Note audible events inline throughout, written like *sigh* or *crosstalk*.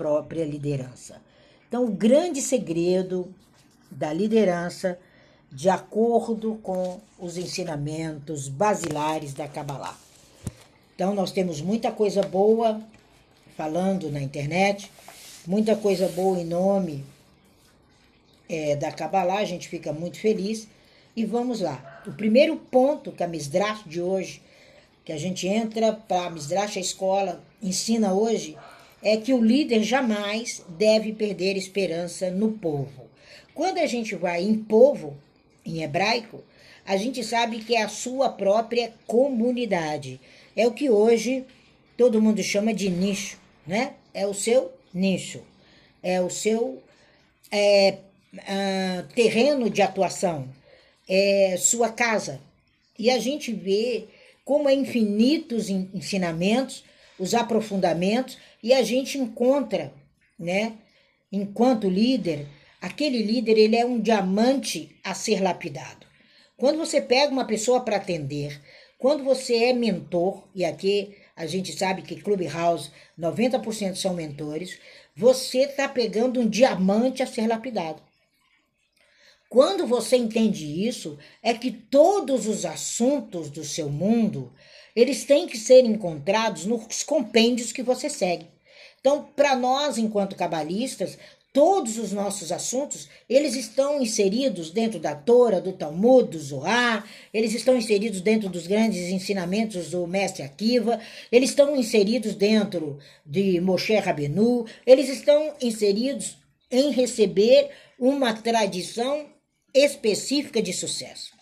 própria liderança. Então, o grande segredo da liderança, de acordo com os ensinamentos basilares da Kabbalah. Então, nós temos muita coisa boa falando na internet, muita coisa boa em nome é, da Kabbalah, a gente fica muito feliz. E vamos lá. O primeiro ponto que a Misdrash de hoje, que a gente entra para a Misdrash, a escola, ensina hoje, é que o líder jamais deve perder esperança no povo. Quando a gente vai em povo, em hebraico, a gente sabe que é a sua própria comunidade. É o que hoje todo mundo chama de nicho, né? É o seu nicho, é o seu é, uh, terreno de atuação, é sua casa. E a gente vê como é infinitos ensinamentos, os aprofundamentos, e a gente encontra, né, enquanto líder, aquele líder ele é um diamante a ser lapidado. Quando você pega uma pessoa para atender, quando você é mentor, e aqui a gente sabe que Clubhouse 90% são mentores, você está pegando um diamante a ser lapidado. Quando você entende isso, é que todos os assuntos do seu mundo, eles têm que ser encontrados nos compêndios que você segue. Então, para nós, enquanto cabalistas, todos os nossos assuntos, eles estão inseridos dentro da Torá, do Talmud, do Zohar, eles estão inseridos dentro dos grandes ensinamentos do mestre Akiva, eles estão inseridos dentro de Moshe Rabenu, eles estão inseridos em receber uma tradição específica de sucesso.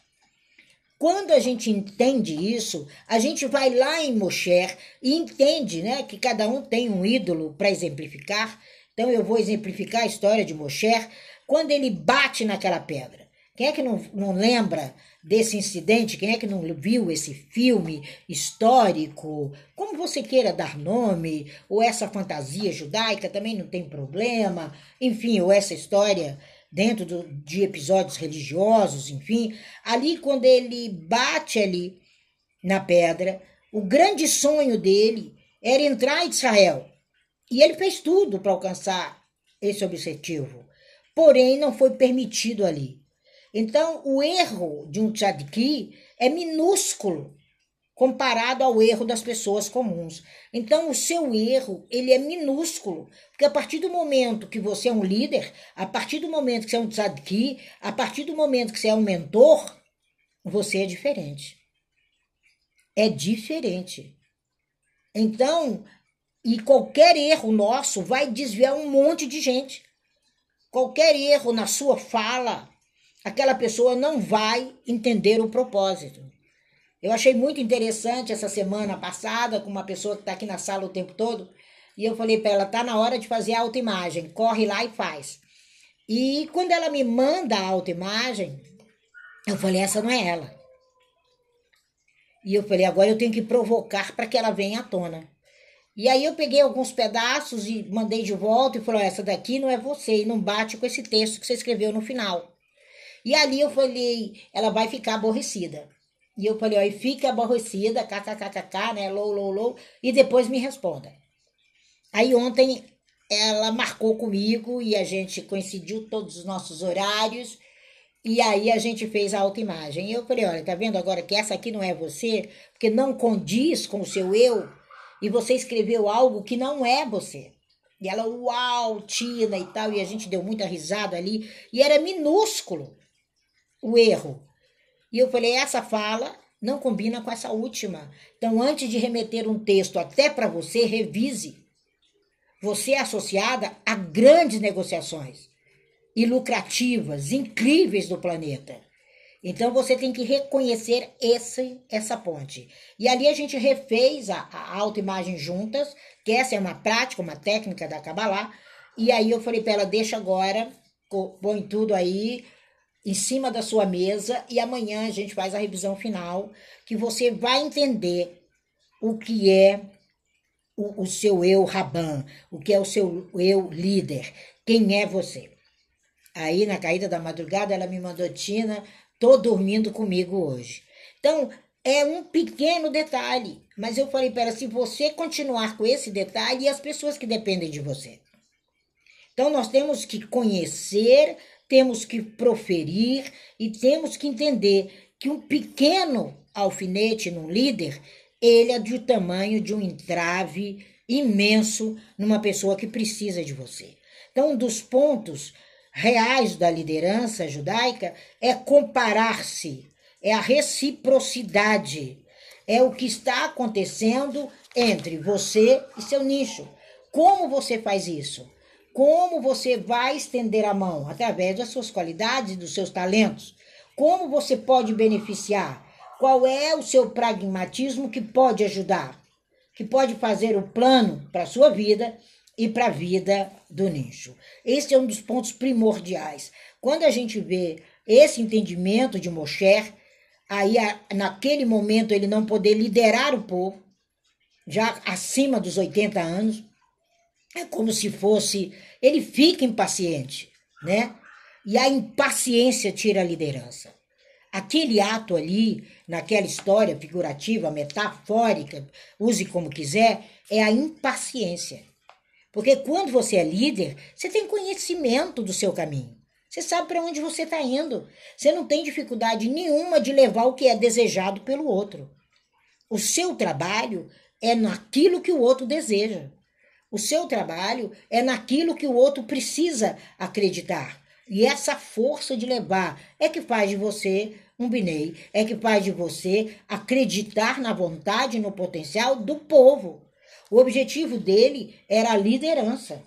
Quando a gente entende isso, a gente vai lá em Mosher e entende né, que cada um tem um ídolo para exemplificar. Então eu vou exemplificar a história de Mosher quando ele bate naquela pedra. Quem é que não, não lembra desse incidente? Quem é que não viu esse filme histórico? Como você queira dar nome, ou essa fantasia judaica também não tem problema, enfim, ou essa história dentro do, de episódios religiosos, enfim. Ali, quando ele bate ali na pedra, o grande sonho dele era entrar em Israel. E ele fez tudo para alcançar esse objetivo. Porém, não foi permitido ali. Então, o erro de um tzadiki é minúsculo comparado ao erro das pessoas comuns. Então, o seu erro, ele é minúsculo, porque a partir do momento que você é um líder, a partir do momento que você é um tzadki, a partir do momento que você é um mentor, você é diferente. É diferente. Então, e qualquer erro nosso vai desviar um monte de gente. Qualquer erro na sua fala, aquela pessoa não vai entender o propósito. Eu achei muito interessante essa semana passada com uma pessoa que está aqui na sala o tempo todo. E eu falei para ela: tá na hora de fazer a autoimagem, corre lá e faz. E quando ela me manda a autoimagem, eu falei: essa não é ela. E eu falei: agora eu tenho que provocar para que ela venha à tona. E aí eu peguei alguns pedaços e mandei de volta e falou: essa daqui não é você e não bate com esse texto que você escreveu no final. E ali eu falei: ela vai ficar aborrecida. E eu falei, ó, e fica aborrecida, kkkk, né, low, low, low, e depois me responda. Aí ontem ela marcou comigo e a gente coincidiu todos os nossos horários, e aí a gente fez a autoimagem. E eu falei, olha, tá vendo agora que essa aqui não é você, porque não condiz com o seu eu, e você escreveu algo que não é você. E ela, uau, Tina e tal, e a gente deu muita risada ali, e era minúsculo o erro. E eu falei: essa fala não combina com essa última. Então, antes de remeter um texto até para você, revise. Você é associada a grandes negociações e lucrativas, incríveis do planeta. Então você tem que reconhecer esse, essa ponte. E ali a gente refez a, a autoimagem juntas, que essa é uma prática, uma técnica da Kabbalah. E aí eu falei para ela: deixa agora, põe tudo aí, em cima da sua mesa e amanhã a gente faz a revisão final, que você vai entender o que é o, o seu eu Raban, o que é o seu eu líder, quem é você. Aí na caída da madrugada ela me mandou Tina, tô dormindo comigo hoje. Então, é um pequeno detalhe, mas eu falei para se você continuar com esse detalhe, e as pessoas que dependem de você. Então nós temos que conhecer, temos que proferir e temos que entender que um pequeno alfinete num líder, ele é do tamanho de um entrave imenso numa pessoa que precisa de você. Então, um dos pontos reais da liderança judaica é comparar-se, é a reciprocidade, é o que está acontecendo entre você e seu nicho. Como você faz isso? Como você vai estender a mão? Através das suas qualidades, dos seus talentos. Como você pode beneficiar? Qual é o seu pragmatismo que pode ajudar? Que pode fazer o plano para a sua vida e para a vida do nicho. Esse é um dos pontos primordiais. Quando a gente vê esse entendimento de Mosher, aí naquele momento ele não poder liderar o povo, já acima dos 80 anos, é como se fosse, ele fica impaciente, né? E a impaciência tira a liderança. Aquele ato ali, naquela história figurativa, metafórica, use como quiser, é a impaciência. Porque quando você é líder, você tem conhecimento do seu caminho. Você sabe para onde você está indo. Você não tem dificuldade nenhuma de levar o que é desejado pelo outro. O seu trabalho é naquilo que o outro deseja. O seu trabalho é naquilo que o outro precisa acreditar. E essa força de levar é que faz de você um Binei, é que faz de você acreditar na vontade no potencial do povo. O objetivo dele era a liderança.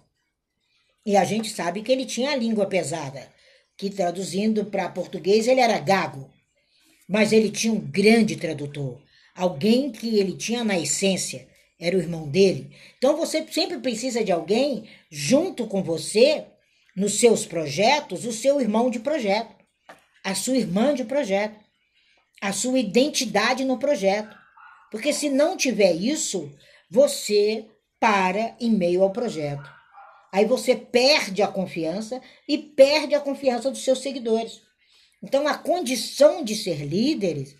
E a gente sabe que ele tinha a língua pesada, que traduzindo para português ele era gago. Mas ele tinha um grande tradutor, alguém que ele tinha na essência, era o irmão dele. Então você sempre precisa de alguém junto com você nos seus projetos, o seu irmão de projeto, a sua irmã de projeto, a sua identidade no projeto. Porque se não tiver isso, você para em meio ao projeto. Aí você perde a confiança e perde a confiança dos seus seguidores. Então a condição de ser líderes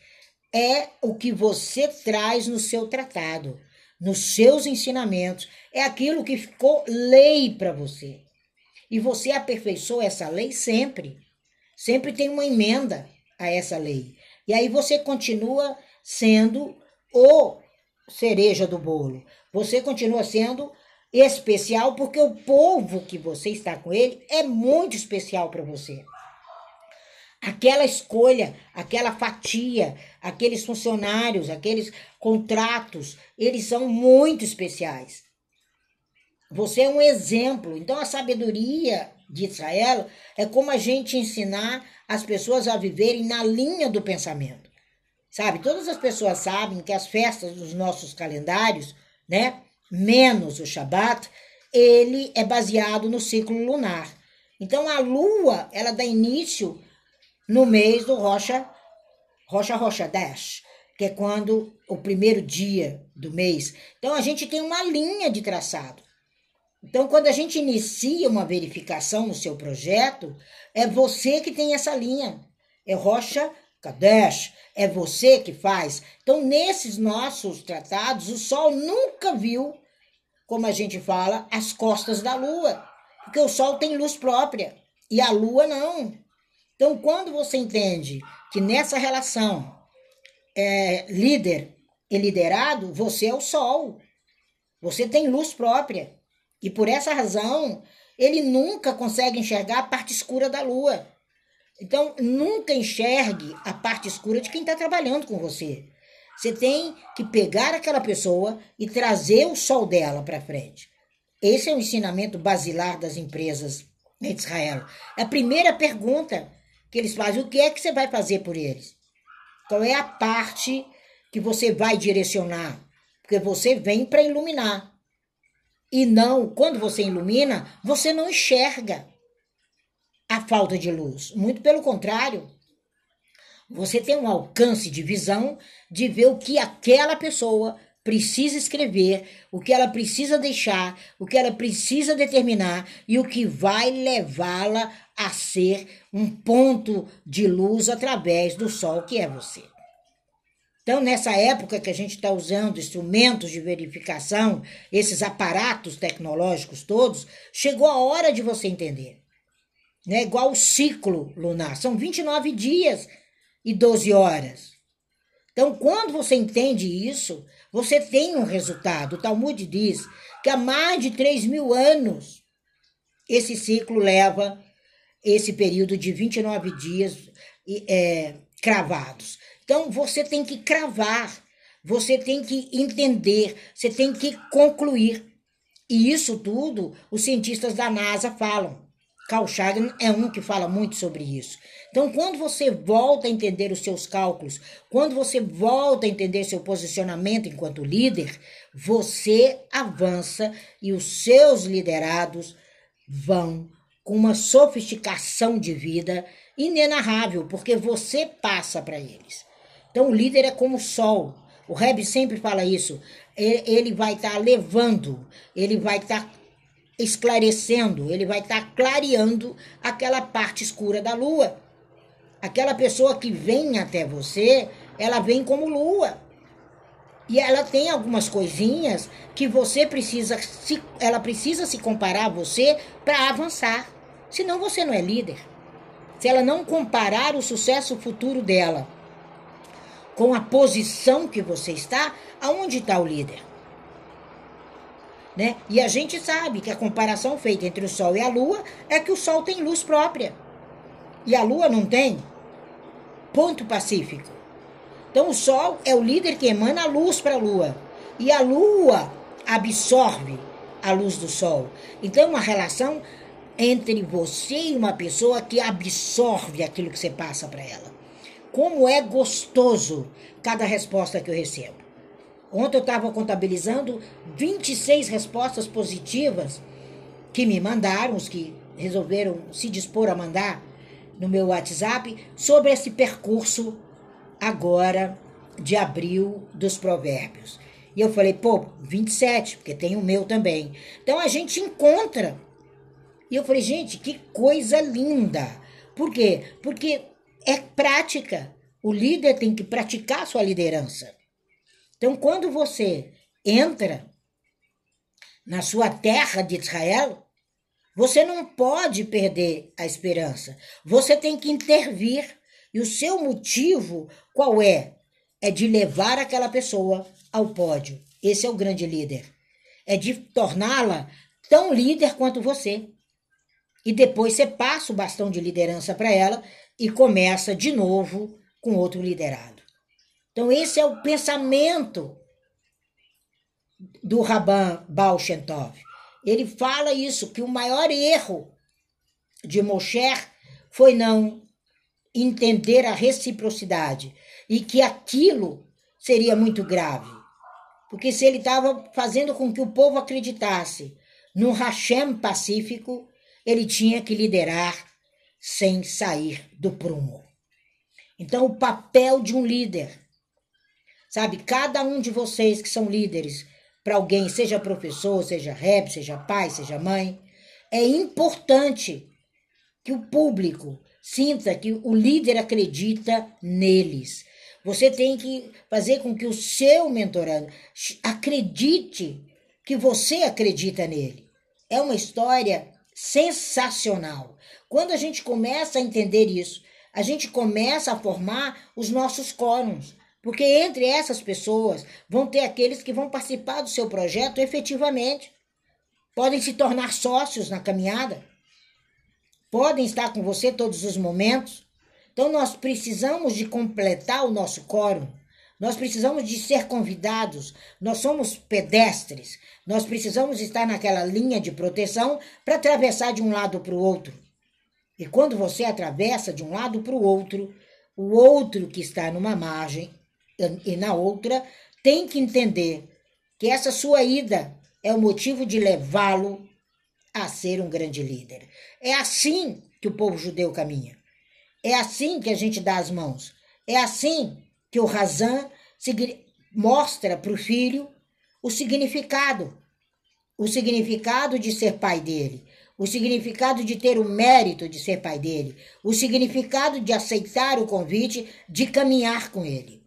é o que você traz no seu tratado, nos seus ensinamentos, é aquilo que ficou lei para você. E você aperfeiçoa essa lei sempre. Sempre tem uma emenda a essa lei. E aí você continua sendo o cereja do bolo. Você continua sendo especial porque o povo que você está com ele é muito especial para você. Aquela escolha, aquela fatia, aqueles funcionários, aqueles contratos, eles são muito especiais. Você é um exemplo. Então, a sabedoria de Israel é como a gente ensinar as pessoas a viverem na linha do pensamento. Sabe? Todas as pessoas sabem que as festas dos nossos calendários, né, menos o Shabat, ele é baseado no ciclo lunar. Então, a lua, ela dá início no mês do Rocha, Rocha Rocha Dash, que é quando o primeiro dia do mês. Então, a gente tem uma linha de traçado. Então, quando a gente inicia uma verificação no seu projeto, é você que tem essa linha. É Rocha Kadesh, é você que faz. Então, nesses nossos tratados, o Sol nunca viu, como a gente fala, as costas da Lua. Porque o Sol tem luz própria e a Lua não. Então, quando você entende que nessa relação é, líder e liderado, você é o Sol. Você tem luz própria. E por essa razão, ele nunca consegue enxergar a parte escura da lua. Então, nunca enxergue a parte escura de quem está trabalhando com você. Você tem que pegar aquela pessoa e trazer o sol dela para frente. Esse é o ensinamento basilar das empresas em Israel. A primeira pergunta que eles fazem: o que é que você vai fazer por eles? Qual é a parte que você vai direcionar? Porque você vem para iluminar. E não, quando você ilumina, você não enxerga a falta de luz. Muito pelo contrário. Você tem um alcance de visão de ver o que aquela pessoa precisa escrever, o que ela precisa deixar, o que ela precisa determinar e o que vai levá-la a ser um ponto de luz através do sol que é você. Então, nessa época que a gente está usando instrumentos de verificação, esses aparatos tecnológicos todos, chegou a hora de você entender. Né? Igual o ciclo lunar, são 29 dias e 12 horas. Então, quando você entende isso, você tem um resultado. O Talmud diz que há mais de 3 mil anos esse ciclo leva esse período de 29 dias é, cravados. Então você tem que cravar, você tem que entender, você tem que concluir. E isso tudo os cientistas da NASA falam. Carl Sagan é um que fala muito sobre isso. Então, quando você volta a entender os seus cálculos, quando você volta a entender seu posicionamento enquanto líder, você avança e os seus liderados vão com uma sofisticação de vida inenarrável, porque você passa para eles. Então o líder é como o sol. O Reb sempre fala isso. Ele vai estar tá levando, ele vai estar tá esclarecendo, ele vai estar tá clareando aquela parte escura da lua. Aquela pessoa que vem até você, ela vem como lua. E ela tem algumas coisinhas que você precisa se, ela precisa se comparar a você para avançar. Senão você não é líder. Se ela não comparar o sucesso futuro dela com a posição que você está, aonde está o líder? Né? E a gente sabe que a comparação feita entre o Sol e a Lua é que o Sol tem luz própria e a Lua não tem. Ponto pacífico. Então o Sol é o líder que emana a luz para a Lua. E a Lua absorve a luz do Sol. Então, uma relação entre você e uma pessoa que absorve aquilo que você passa para ela. Como é gostoso cada resposta que eu recebo. Ontem eu estava contabilizando 26 respostas positivas que me mandaram, os que resolveram se dispor a mandar no meu WhatsApp, sobre esse percurso agora de abril dos provérbios. E eu falei, pô, 27, porque tem o meu também. Então a gente encontra. E eu falei, gente, que coisa linda. Por quê? Porque é prática. O líder tem que praticar sua liderança. Então, quando você entra na sua terra de Israel, você não pode perder a esperança. Você tem que intervir. E o seu motivo qual é? É de levar aquela pessoa ao pódio. Esse é o grande líder. É de torná-la tão líder quanto você. E depois você passa o bastão de liderança para ela e começa de novo com outro liderado. Então, esse é o pensamento do Rabban Baal Shem Tov. Ele fala isso, que o maior erro de Moshe foi não entender a reciprocidade e que aquilo seria muito grave. Porque se ele estava fazendo com que o povo acreditasse no Hashem pacífico, ele tinha que liderar sem sair do prumo. Então, o papel de um líder, sabe? Cada um de vocês que são líderes para alguém, seja professor, seja rap, seja pai, seja mãe, é importante que o público sinta que o líder acredita neles. Você tem que fazer com que o seu mentorando acredite que você acredita nele. É uma história sensacional. Quando a gente começa a entender isso, a gente começa a formar os nossos quórums. Porque entre essas pessoas vão ter aqueles que vão participar do seu projeto efetivamente. Podem se tornar sócios na caminhada. Podem estar com você todos os momentos. Então nós precisamos de completar o nosso quórum. Nós precisamos de ser convidados. Nós somos pedestres. Nós precisamos estar naquela linha de proteção para atravessar de um lado para o outro. E quando você atravessa de um lado para o outro, o outro que está numa margem e na outra tem que entender que essa sua ida é o motivo de levá-lo a ser um grande líder. É assim que o povo judeu caminha. É assim que a gente dá as mãos. É assim que o Razan mostra para o filho o significado. O significado de ser pai dele. O significado de ter o mérito de ser pai dele. O significado de aceitar o convite de caminhar com ele.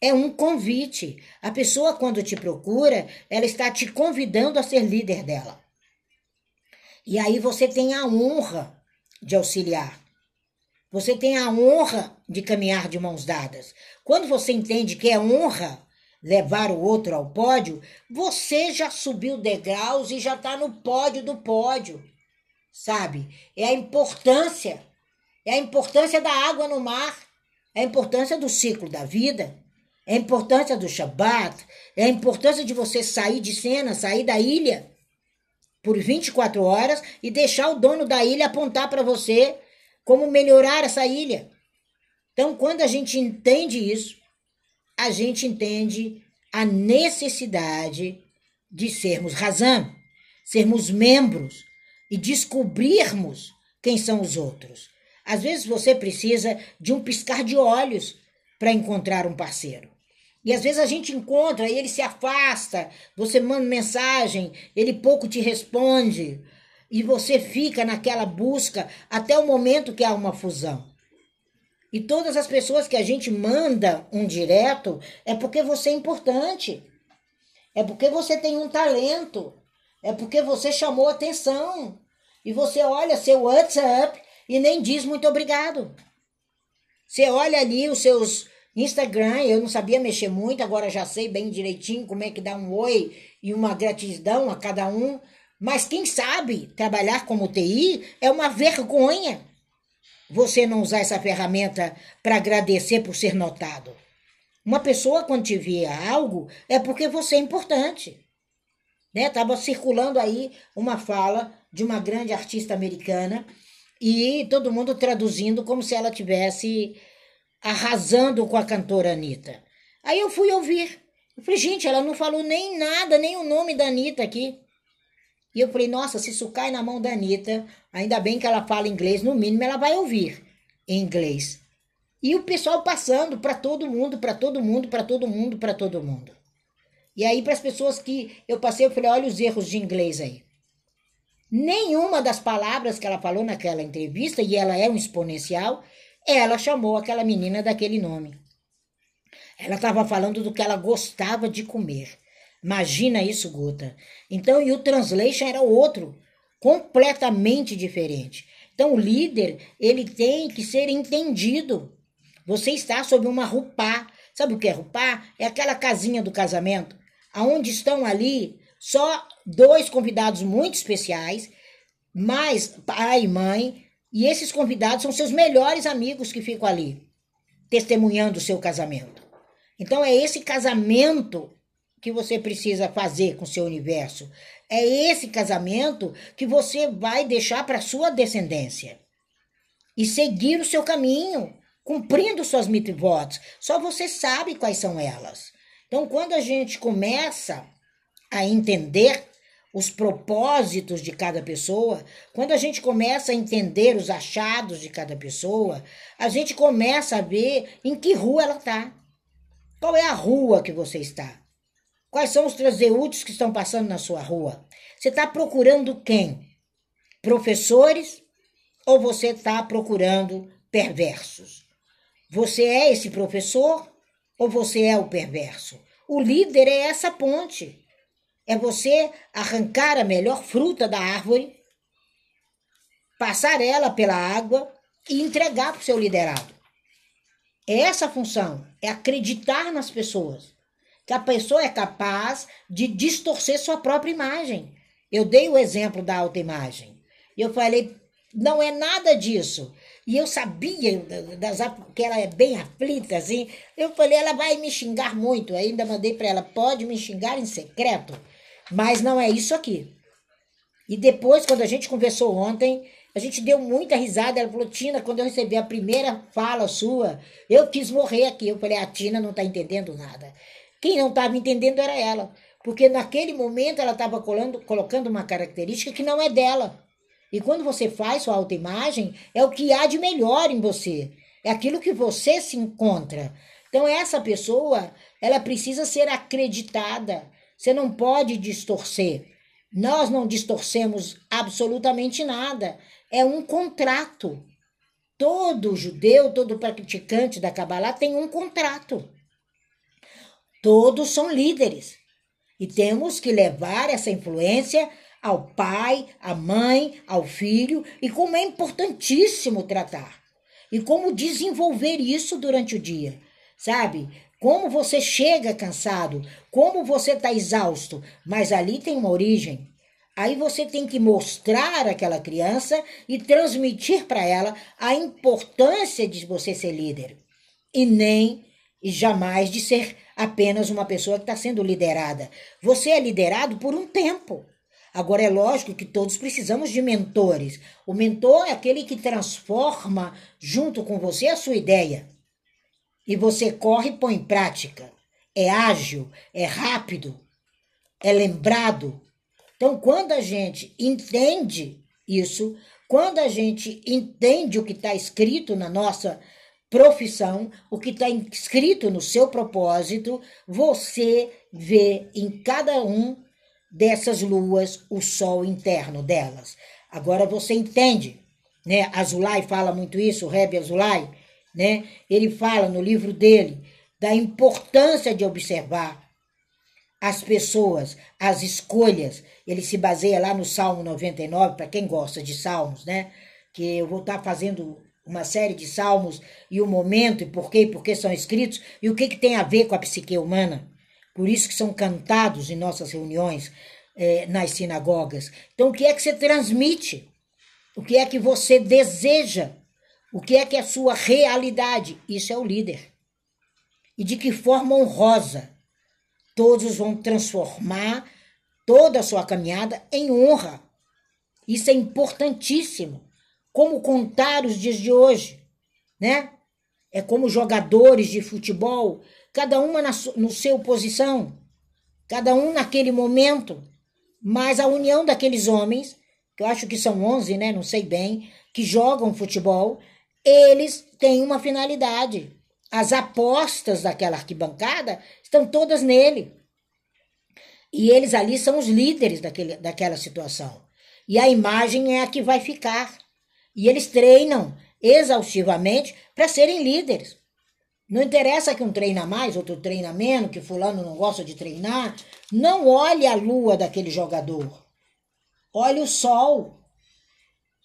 é um convite. A pessoa, quando te procura, ela está te convidando a ser líder dela. E aí você tem a honra de auxiliar. Você tem a honra de caminhar de mãos dadas. Quando você entende que é honra levar o outro ao pódio, você já subiu degraus e já está no pódio do pódio. Sabe? É a importância. É a importância da água no mar. É a importância do ciclo da vida. É a importância do Shabat. É a importância de você sair de cena, sair da ilha por 24 horas e deixar o dono da ilha apontar para você como melhorar essa ilha. Então, quando a gente entende isso, a gente entende a necessidade de sermos razão, sermos membros e descobrirmos quem são os outros. Às vezes você precisa de um piscar de olhos para encontrar um parceiro. E às vezes a gente encontra e ele se afasta, você manda mensagem, ele pouco te responde, e você fica naquela busca até o momento que há uma fusão. E todas as pessoas que a gente manda um direto é porque você é importante. É porque você tem um talento. É porque você chamou atenção. E você olha seu WhatsApp e nem diz muito obrigado. Você olha ali os seus Instagram, eu não sabia mexer muito, agora já sei bem direitinho como é que dá um oi e uma gratidão a cada um. Mas quem sabe trabalhar como TI é uma vergonha você não usar essa ferramenta para agradecer por ser notado. Uma pessoa, quando te vê algo, é porque você é importante. Né? Tava circulando aí uma fala de uma grande artista americana e todo mundo traduzindo como se ela tivesse arrasando com a cantora Anitta. Aí eu fui ouvir. Eu falei, gente, ela não falou nem nada, nem o nome da Anitta aqui. E eu falei, nossa, se isso cai na mão da Anitta, ainda bem que ela fala inglês, no mínimo ela vai ouvir em inglês. E o pessoal passando para todo mundo, para todo mundo, para todo mundo, para todo mundo. E aí, para as pessoas que eu passei, eu falei: olha os erros de inglês aí. Nenhuma das palavras que ela falou naquela entrevista, e ela é um exponencial, ela chamou aquela menina daquele nome. Ela estava falando do que ela gostava de comer. Imagina isso, Guta. Então, e o translation era outro, completamente diferente. Então, o líder, ele tem que ser entendido. Você está sob uma rupá. Sabe o que é rupá? É aquela casinha do casamento, aonde estão ali só dois convidados muito especiais, mais pai e mãe, e esses convidados são seus melhores amigos que ficam ali, testemunhando o seu casamento. Então, é esse casamento que você precisa fazer com o seu universo. É esse casamento que você vai deixar para sua descendência. E seguir o seu caminho, cumprindo suas mitzvot. Só você sabe quais são elas. Então, quando a gente começa a entender os propósitos de cada pessoa, quando a gente começa a entender os achados de cada pessoa, a gente começa a ver em que rua ela está. Qual é a rua que você está? Quais são os transeúntes que estão passando na sua rua? Você está procurando quem? Professores ou você está procurando perversos? Você é esse professor ou você é o perverso? O líder é essa ponte. É você arrancar a melhor fruta da árvore, passar ela pela água e entregar para o seu liderado. É essa a função, é acreditar nas pessoas que a pessoa é capaz de distorcer sua própria imagem. Eu dei o exemplo da autoimagem. Eu falei, não é nada disso. E eu sabia das, que ela é bem aflita, assim. Eu falei, ela vai me xingar muito. Ainda mandei para ela, pode me xingar em secreto, mas não é isso aqui. E depois, quando a gente conversou ontem, a gente deu muita risada. Ela falou, Tina, quando eu recebi a primeira fala sua, eu quis morrer aqui. Eu falei, a Tina não está entendendo nada. Quem não estava entendendo era ela, porque naquele momento ela estava colocando uma característica que não é dela. E quando você faz sua autoimagem, é o que há de melhor em você. É aquilo que você se encontra. Então essa pessoa, ela precisa ser acreditada. Você não pode distorcer. Nós não distorcemos absolutamente nada. É um contrato. Todo judeu, todo praticante da Kabbalah tem um contrato. Todos são líderes. E temos que levar essa influência ao pai, à mãe, ao filho, e como é importantíssimo tratar. E como desenvolver isso durante o dia, sabe? Como você chega cansado, como você está exausto, mas ali tem uma origem. Aí você tem que mostrar àquela criança e transmitir para ela a importância de você ser líder. E nem e jamais de ser apenas uma pessoa que está sendo liderada. Você é liderado por um tempo. Agora, é lógico que todos precisamos de mentores. O mentor é aquele que transforma junto com você a sua ideia. E você corre e põe em prática. É ágil, é rápido, é lembrado. Então, quando a gente entende isso, quando a gente entende o que está escrito na nossa profissão, o que está escrito no seu propósito, você vê em cada um dessas luas o sol interno delas. Agora você entende, né? Azulay fala muito isso, o Reb Azulay, né? Ele fala no livro dele da importância de observar as pessoas, as escolhas. Ele se baseia lá no Salmo 99, para quem gosta de salmos, né? Que eu vou estar tá fazendo uma série de salmos e o momento e por quê e por que são escritos e o que, que tem a ver com a psique humana. Por isso que são cantados em nossas reuniões é, nas sinagogas. Então, o que é que você transmite? O que é que você deseja? O que é que é a sua realidade? Isso é o líder. E de que forma honrosa todos vão transformar toda a sua caminhada em honra. Isso é importantíssimo como contar os dias de hoje, né? É como jogadores de futebol, cada uma na no seu posição, cada um naquele momento, mas a união daqueles homens, que eu acho que são 11, né, não sei bem, que jogam futebol, eles têm uma finalidade. As apostas daquela arquibancada estão todas nele. E eles ali são os líderes daquele, daquela situação. E a imagem é a que vai ficar. E eles treinam exaustivamente para serem líderes. Não interessa que um treina mais, outro treina menos, que fulano não gosta de treinar. Não olhe a lua daquele jogador. Olhe o sol.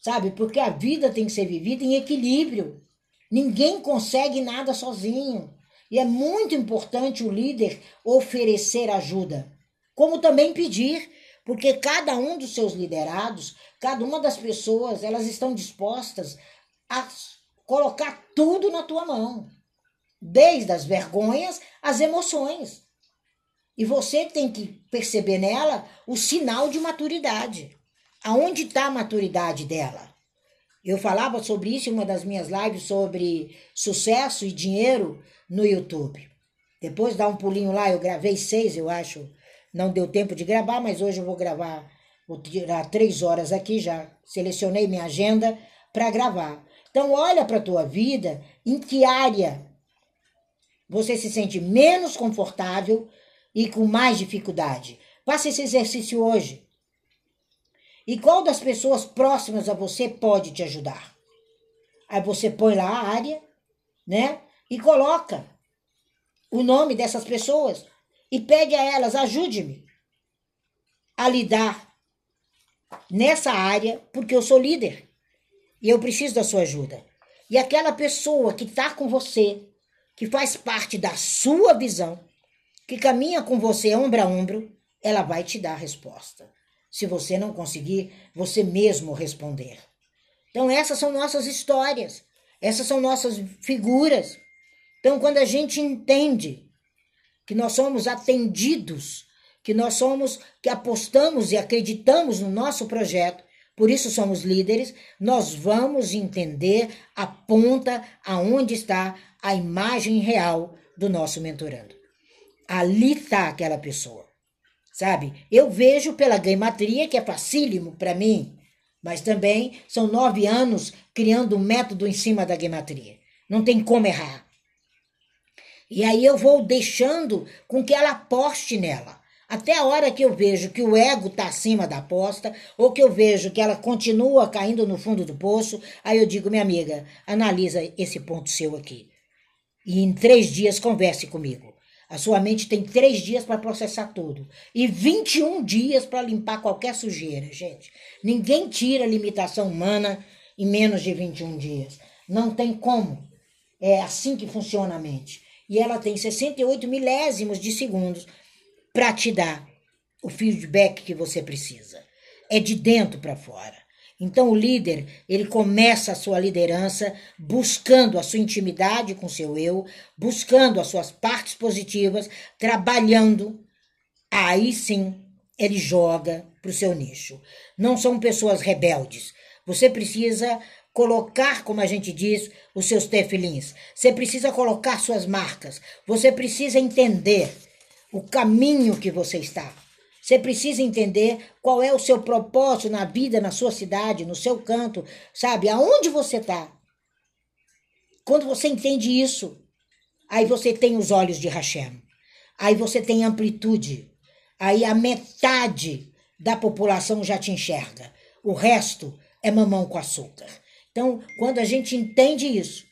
Sabe? Porque a vida tem que ser vivida em equilíbrio. Ninguém consegue nada sozinho. E é muito importante o líder oferecer ajuda, como também pedir, porque cada um dos seus liderados Cada uma das pessoas, elas estão dispostas a colocar tudo na tua mão, desde as vergonhas às emoções. E você tem que perceber nela o sinal de maturidade. Aonde está a maturidade dela? Eu falava sobre isso em uma das minhas lives sobre sucesso e dinheiro no YouTube. Depois dá um pulinho lá, eu gravei seis, eu acho. Não deu tempo de gravar, mas hoje eu vou gravar Vou tirar três horas aqui, já selecionei minha agenda para gravar. Então, olha para a tua vida, em que área você se sente menos confortável e com mais dificuldade. Faça esse exercício hoje. E qual das pessoas próximas a você pode te ajudar? Aí você põe lá a área, né? E coloca o nome dessas pessoas e pede a elas: ajude-me a lidar nessa área porque eu sou líder e eu preciso da sua ajuda. E aquela pessoa que está com você, que faz parte da sua visão, que caminha com você ombro a ombro, ela vai te dar a resposta. Se você não conseguir, você mesmo responder. Então, essas são nossas histórias, essas são nossas figuras. Então, quando a gente entende que nós somos atendidos que nós somos, que apostamos e acreditamos no nosso projeto, por isso somos líderes, nós vamos entender a ponta aonde está a imagem real do nosso mentorando. Ali está aquela pessoa. Sabe? Eu vejo pela gamatria que é facílimo para mim, mas também são nove anos criando um método em cima da gamatria. Não tem como errar. E aí eu vou deixando com que ela aposte nela. Até a hora que eu vejo que o ego está acima da aposta, ou que eu vejo que ela continua caindo no fundo do poço, aí eu digo, minha amiga, analisa esse ponto seu aqui. E em três dias converse comigo. A sua mente tem três dias para processar tudo e 21 dias para limpar qualquer sujeira, gente. Ninguém tira a limitação humana em menos de 21 dias. Não tem como. É assim que funciona a mente. E ela tem 68 milésimos de segundos para te dar o feedback que você precisa. É de dentro para fora. Então o líder, ele começa a sua liderança buscando a sua intimidade com seu eu, buscando as suas partes positivas, trabalhando. Aí sim, ele joga para o seu nicho. Não são pessoas rebeldes. Você precisa colocar, como a gente diz, os seus tefilins. Você precisa colocar suas marcas. Você precisa entender o caminho que você está. Você precisa entender qual é o seu propósito na vida, na sua cidade, no seu canto, sabe? Aonde você está. Quando você entende isso, aí você tem os olhos de Hashem. Aí você tem amplitude. Aí a metade da população já te enxerga. O resto é mamão com açúcar. Então, quando a gente entende isso,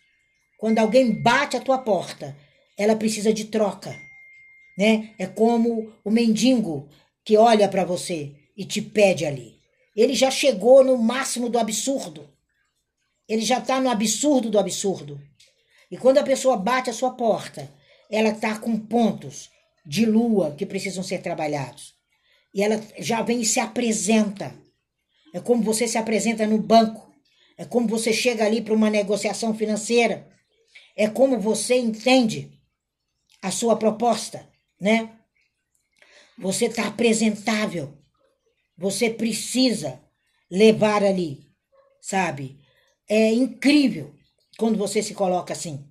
quando alguém bate a tua porta, ela precisa de troca, né? É como o mendigo que olha para você e te pede ali. Ele já chegou no máximo do absurdo. Ele já está no absurdo do absurdo. E quando a pessoa bate a sua porta, ela está com pontos de lua que precisam ser trabalhados. E ela já vem e se apresenta. É como você se apresenta no banco. É como você chega ali para uma negociação financeira. É como você entende a sua proposta, né? Você está apresentável. Você precisa levar ali, sabe? É incrível quando você se coloca assim,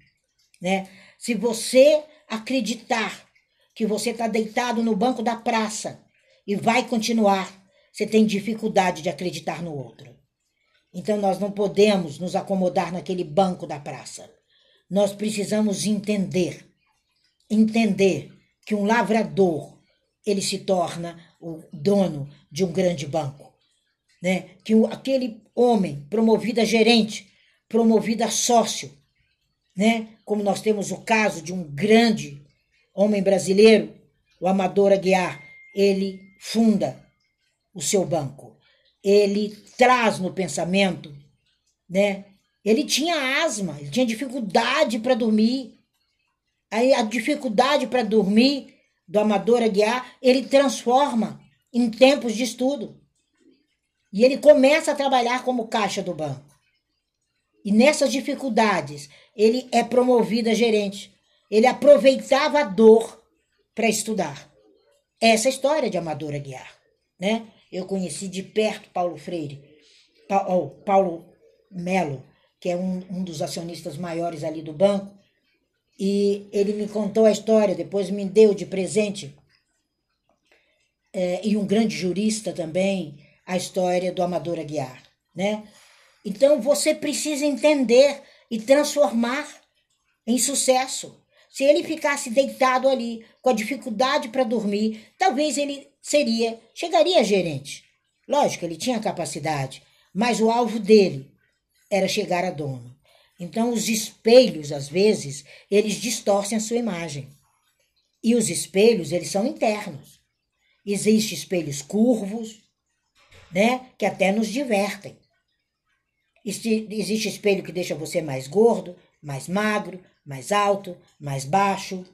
né? Se você acreditar que você está deitado no banco da praça e vai continuar, você tem dificuldade de acreditar no outro. Então nós não podemos nos acomodar naquele banco da praça. Nós precisamos entender, entender que um lavrador ele se torna o dono de um grande banco. Né? Que o, aquele homem promovido a gerente, promovido a sócio, né? como nós temos o caso de um grande homem brasileiro, o Amador Aguiar, ele funda o seu banco. Ele traz no pensamento, né? Ele tinha asma, ele tinha dificuldade para dormir. Aí a dificuldade para dormir do Amador Aguiar, ele transforma em tempos de estudo. E ele começa a trabalhar como caixa do banco. E nessas dificuldades, ele é promovido a gerente. Ele aproveitava a dor para estudar. Essa é história de Amador Aguiar, né? Eu conheci de perto Paulo Freire, oh, Paulo Melo, que é um, um dos acionistas maiores ali do banco, e ele me contou a história, depois me deu de presente, é, e um grande jurista também, a história do Amador Aguiar, né? Então você precisa entender e transformar em sucesso. Se ele ficasse deitado ali com a dificuldade para dormir, talvez ele seria, chegaria a gerente. Lógico, ele tinha capacidade, mas o alvo dele era chegar a dono. Então, os espelhos, às vezes, eles distorcem a sua imagem. E os espelhos, eles são internos. Existem espelhos curvos, né, que até nos divertem. Existe espelho que deixa você mais gordo, mais magro, mais alto, mais baixo,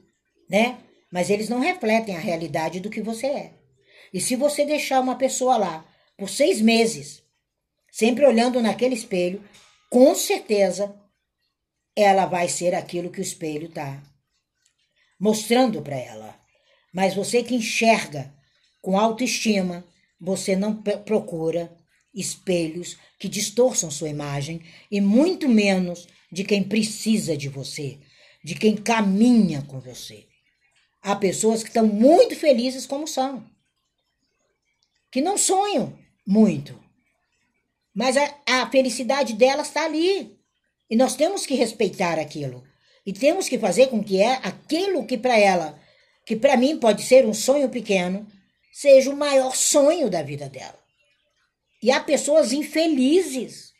né? Mas eles não refletem a realidade do que você é. E se você deixar uma pessoa lá por seis meses, sempre olhando naquele espelho, com certeza ela vai ser aquilo que o espelho está mostrando para ela. Mas você que enxerga com autoestima, você não procura espelhos que distorçam sua imagem e muito menos de quem precisa de você, de quem caminha com você. Há pessoas que estão muito felizes como são, que não sonham muito, mas a, a felicidade delas está ali. E nós temos que respeitar aquilo. E temos que fazer com que é aquilo que para ela, que para mim pode ser um sonho pequeno, seja o maior sonho da vida dela. E há pessoas infelizes.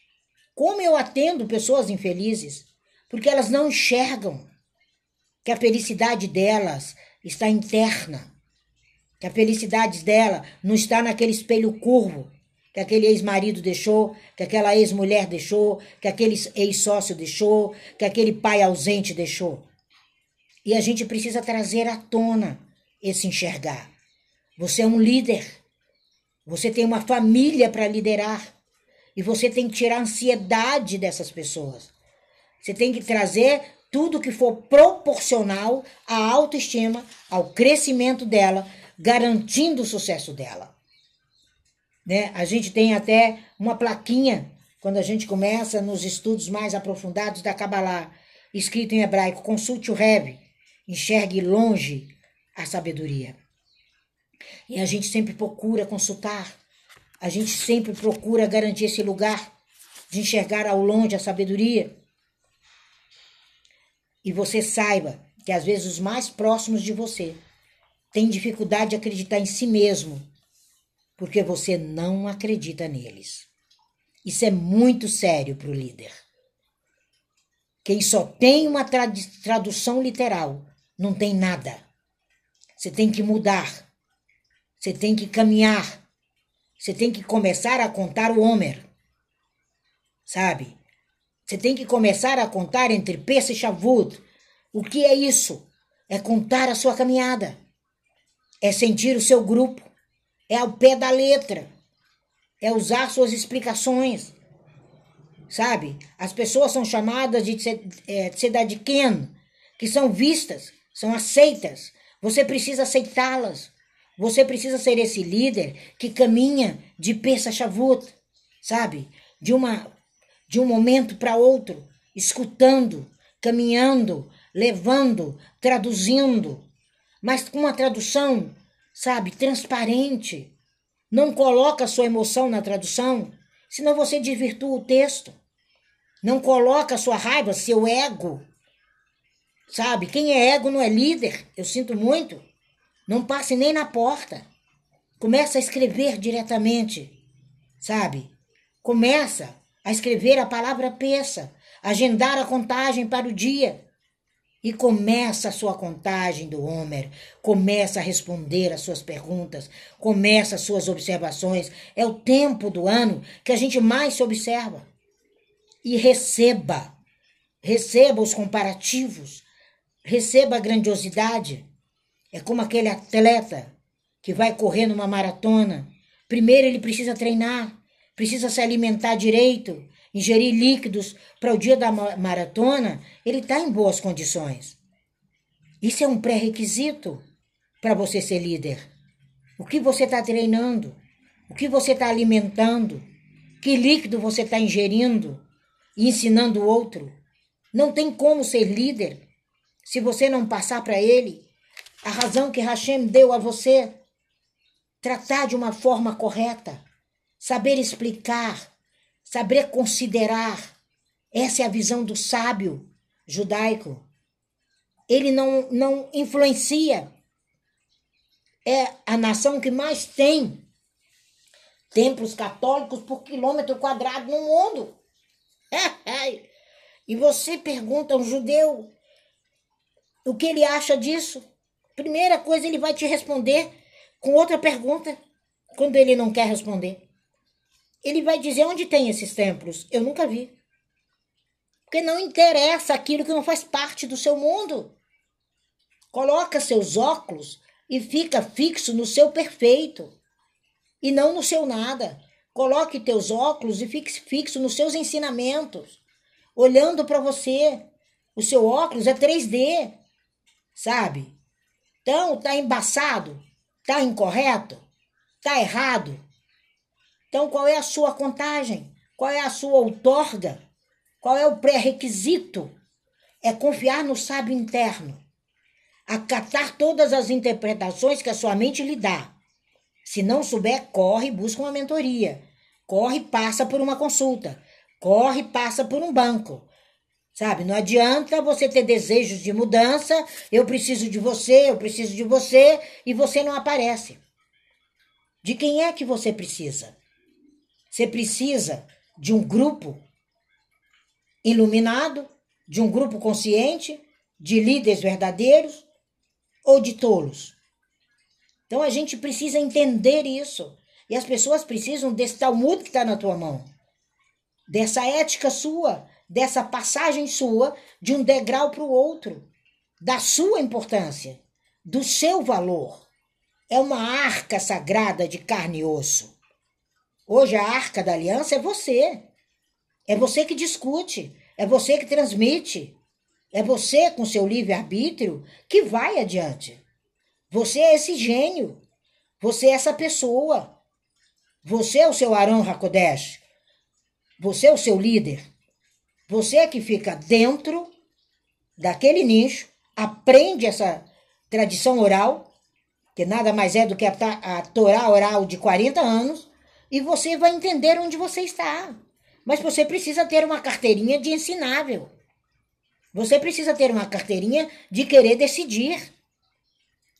Como eu atendo pessoas infelizes? Porque elas não enxergam que a felicidade delas está interna. Que a felicidade dela não está naquele espelho curvo que aquele ex-marido deixou, que aquela ex-mulher deixou, que aquele ex-sócio deixou, que aquele pai ausente deixou. E a gente precisa trazer à tona esse enxergar. Você é um líder. Você tem uma família para liderar. E você tem que tirar a ansiedade dessas pessoas. Você tem que trazer tudo que for proporcional à autoestima, ao crescimento dela, garantindo o sucesso dela. Né? A gente tem até uma plaquinha quando a gente começa nos estudos mais aprofundados da Kabbalah, escrito em hebraico: consulte o Rebbe, enxergue longe a sabedoria. E a gente sempre procura consultar, a gente sempre procura garantir esse lugar de enxergar ao longe a sabedoria. E você saiba que às vezes os mais próximos de você têm dificuldade de acreditar em si mesmo porque você não acredita neles. Isso é muito sério para o líder. Quem só tem uma tradução literal não tem nada. Você tem que mudar. Você tem que caminhar. Você tem que começar a contar o Homer. Sabe? Você tem que começar a contar entre Pessa e Shavuot. O que é isso? É contar a sua caminhada. É sentir o seu grupo é ao pé da letra, é usar suas explicações, sabe? As pessoas são chamadas de é, tzedadiken, que são vistas, são aceitas. Você precisa aceitá-las. Você precisa ser esse líder que caminha de peça Shavuot, sabe? De uma de um momento para outro, escutando, caminhando, levando, traduzindo, mas com uma tradução sabe, transparente. Não coloca sua emoção na tradução, senão você desvirtua o texto. Não coloca sua raiva, seu ego. Sabe, quem é ego não é líder, eu sinto muito. Não passe nem na porta. Começa a escrever diretamente, sabe? Começa a escrever a palavra peça, agendar a contagem para o dia. E começa a sua contagem do Homer, começa a responder as suas perguntas, começa as suas observações. É o tempo do ano que a gente mais se observa. E receba, receba os comparativos, receba a grandiosidade. É como aquele atleta que vai correr numa maratona. Primeiro ele precisa treinar, precisa se alimentar direito, ingerir líquidos para o dia da maratona, ele está em boas condições. Isso é um pré-requisito para você ser líder. O que você está treinando? O que você está alimentando? Que líquido você está ingerindo e ensinando o outro? Não tem como ser líder se você não passar para ele a razão que Hashem deu a você. Tratar de uma forma correta, saber explicar, saber considerar. Essa é a visão do sábio judaico. Ele não, não influencia. É a nação que mais tem templos católicos por quilômetro quadrado no mundo. *laughs* e você pergunta um judeu o que ele acha disso. Primeira coisa, ele vai te responder com outra pergunta quando ele não quer responder ele vai dizer onde tem esses templos. Eu nunca vi. Porque não interessa aquilo que não faz parte do seu mundo. Coloca seus óculos e fica fixo no seu perfeito e não no seu nada. Coloque teus óculos e fique fixo nos seus ensinamentos, olhando para você. O seu óculos é 3D, sabe? Então, tá embaçado, tá incorreto, tá errado. Então, qual é a sua contagem? Qual é a sua outorga? Qual é o pré-requisito? É confiar no sábio interno, acatar todas as interpretações que a sua mente lhe dá. Se não souber, corre e busca uma mentoria. Corre e passa por uma consulta. Corre e passa por um banco. Sabe, não adianta você ter desejos de mudança, eu preciso de você, eu preciso de você, e você não aparece. De quem é que você precisa? Você precisa de um grupo iluminado, de um grupo consciente, de líderes verdadeiros, ou de tolos? Então a gente precisa entender isso. E as pessoas precisam desse Talmud que está na tua mão, dessa ética sua, dessa passagem sua de um degrau para o outro, da sua importância, do seu valor. É uma arca sagrada de carne e osso. Hoje a arca da aliança é você. É você que discute, é você que transmite, é você com seu livre-arbítrio que vai adiante. Você é esse gênio, você é essa pessoa. Você é o seu Arão Hakodesh. Você é o seu líder. Você é que fica dentro daquele nicho, aprende essa tradição oral, que nada mais é do que a, a Torá oral de 40 anos, e você vai entender onde você está. Mas você precisa ter uma carteirinha de ensinável. Você precisa ter uma carteirinha de querer decidir.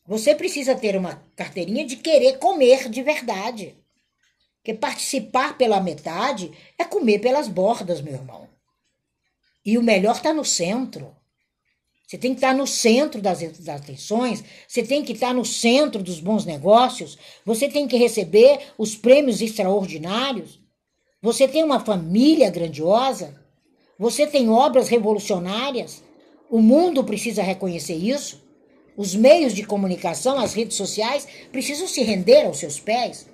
Você precisa ter uma carteirinha de querer comer de verdade. Porque participar pela metade é comer pelas bordas, meu irmão. E o melhor está no centro. Você tem que estar no centro das, das atenções, você tem que estar no centro dos bons negócios, você tem que receber os prêmios extraordinários. Você tem uma família grandiosa, você tem obras revolucionárias. O mundo precisa reconhecer isso. Os meios de comunicação, as redes sociais, precisam se render aos seus pés.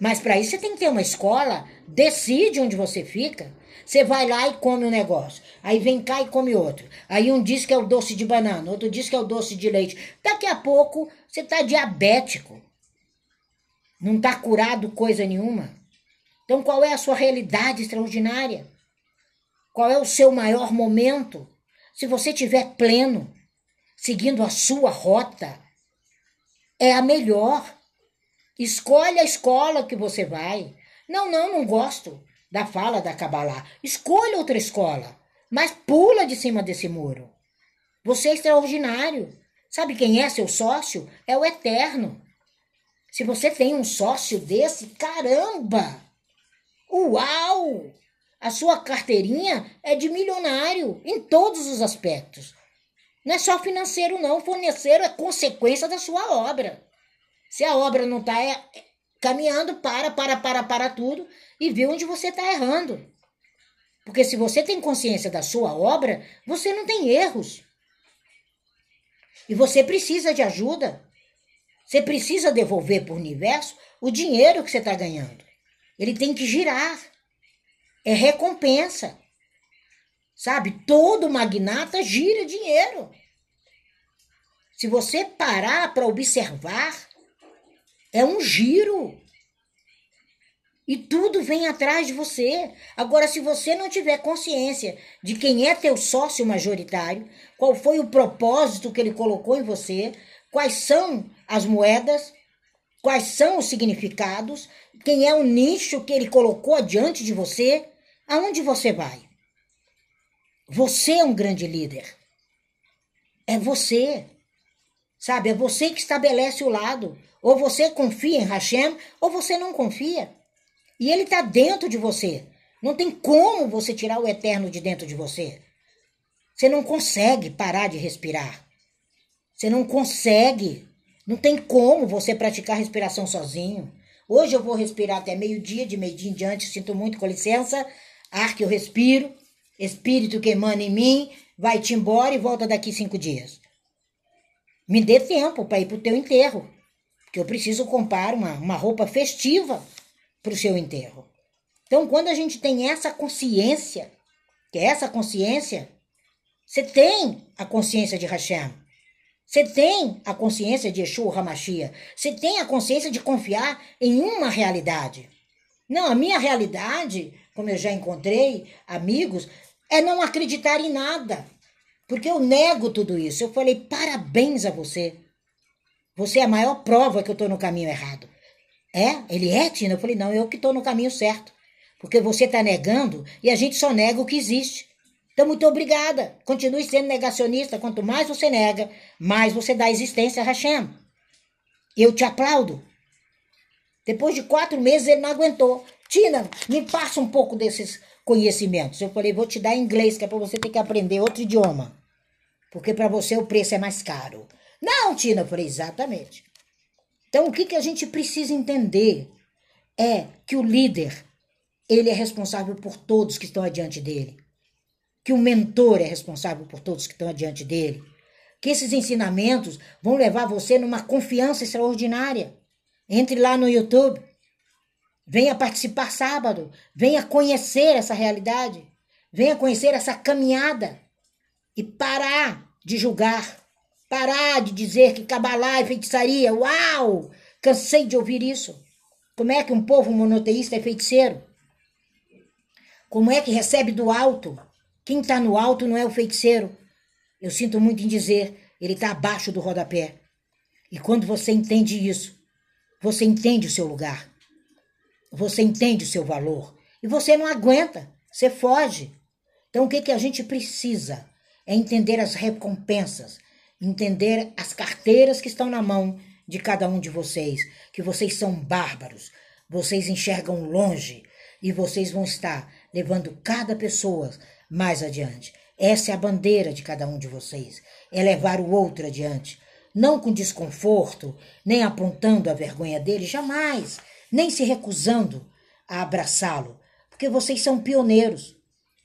Mas para isso você tem que ter uma escola, decide onde você fica. Você vai lá e come um negócio. Aí vem cá e come outro. Aí um diz que é o doce de banana, outro diz que é o doce de leite. Daqui a pouco você está diabético. Não está curado coisa nenhuma. Então qual é a sua realidade extraordinária? Qual é o seu maior momento? Se você estiver pleno, seguindo a sua rota, é a melhor. Escolhe a escola que você vai. Não, não, não gosto da fala da Kabbalah. Escolha outra escola, mas pula de cima desse muro. Você é extraordinário. Sabe quem é seu sócio? É o Eterno. Se você tem um sócio desse, caramba! Uau! A sua carteirinha é de milionário em todos os aspectos. Não é só financeiro, não. Financeiro é consequência da sua obra. Se a obra não está é, caminhando, para, para, para, para tudo e vê onde você está errando. Porque se você tem consciência da sua obra, você não tem erros. E você precisa de ajuda. Você precisa devolver para o universo o dinheiro que você está ganhando. Ele tem que girar. É recompensa. Sabe? Todo magnata gira dinheiro. Se você parar para observar, é um giro. E tudo vem atrás de você. Agora, se você não tiver consciência de quem é teu sócio majoritário, qual foi o propósito que ele colocou em você, quais são as moedas, quais são os significados, quem é o nicho que ele colocou adiante de você, aonde você vai? Você é um grande líder. É você. Sabe? É você que estabelece o lado. Ou você confia em Hashem, ou você não confia. E ele está dentro de você. Não tem como você tirar o eterno de dentro de você. Você não consegue parar de respirar. Você não consegue. Não tem como você praticar respiração sozinho. Hoje eu vou respirar até meio-dia, de meio-dia em diante, sinto muito, com licença. Ar que eu respiro, espírito que emana em mim, vai-te embora e volta daqui cinco dias. Me dê tempo para ir para o teu enterro, porque eu preciso comprar uma, uma roupa festiva para o seu enterro. Então, quando a gente tem essa consciência, que é essa consciência, você tem a consciência de Hashem. Você tem a consciência de Yeshua Hamashia. Você tem a consciência de confiar em uma realidade. Não, a minha realidade, como eu já encontrei amigos, é não acreditar em nada. Porque eu nego tudo isso. Eu falei, parabéns a você. Você é a maior prova que eu estou no caminho errado. É? Ele é, Tina? Eu falei, não, eu que estou no caminho certo. Porque você está negando e a gente só nega o que existe. Então, muito obrigada. Continue sendo negacionista. Quanto mais você nega, mais você dá existência a Hashem. Eu te aplaudo. Depois de quatro meses, ele não aguentou. Tina, me passa um pouco desses conhecimentos. Eu falei, vou te dar inglês, que é para você ter que aprender outro idioma. Porque para você o preço é mais caro. Não, Tina, eu falei, exatamente. Então, o que, que a gente precisa entender é que o líder, ele é responsável por todos que estão adiante dele. Que o mentor é responsável por todos que estão adiante dele. Que esses ensinamentos vão levar você numa confiança extraordinária. Entre lá no YouTube. Venha participar sábado. Venha conhecer essa realidade. Venha conhecer essa caminhada. E parar de julgar Parar de dizer que cabalá é feitiçaria. Uau! Cansei de ouvir isso. Como é que um povo monoteísta é feiticeiro? Como é que recebe do alto? Quem está no alto não é o feiticeiro. Eu sinto muito em dizer, ele está abaixo do rodapé. E quando você entende isso, você entende o seu lugar. Você entende o seu valor. E você não aguenta, você foge. Então o que, que a gente precisa? É entender as recompensas, entender as carteiras que estão na mão de cada um de vocês, que vocês são bárbaros, vocês enxergam longe e vocês vão estar levando cada pessoa mais adiante. Essa é a bandeira de cada um de vocês, é levar o outro adiante, não com desconforto, nem apontando a vergonha dele, jamais, nem se recusando a abraçá-lo, porque vocês são pioneiros,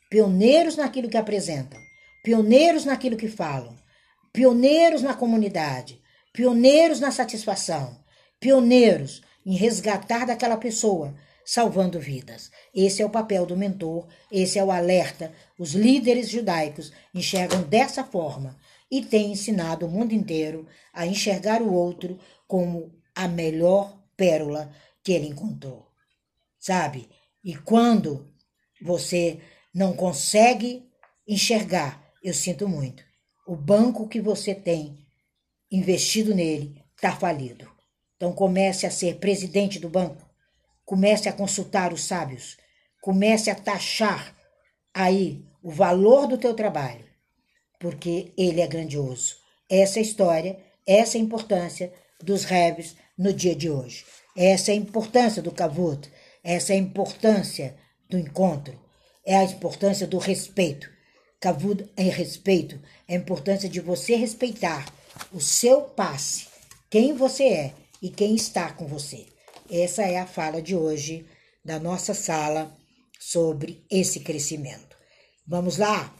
pioneiros naquilo que apresentam, pioneiros naquilo que falam, pioneiros na comunidade, pioneiros na satisfação, pioneiros em resgatar daquela pessoa, salvando vidas. Esse é o papel do mentor, esse é o alerta. Os líderes judaicos enxergam dessa forma e têm ensinado o mundo inteiro a enxergar o outro como a melhor pérola que ele encontrou. Sabe? E quando você não consegue enxergar, eu sinto muito o banco que você tem investido nele está falido. Então comece a ser presidente do banco, comece a consultar os sábios, comece a taxar aí o valor do teu trabalho, porque ele é grandioso. Essa é a história, essa é a importância dos Rebs no dia de hoje. Essa é a importância do Kavut, essa é a importância do encontro, é a importância do respeito. Kavud é respeito, é a importância de você respeitar o seu passe, quem você é e quem está com você. Essa é a fala de hoje da nossa sala sobre esse crescimento. Vamos lá?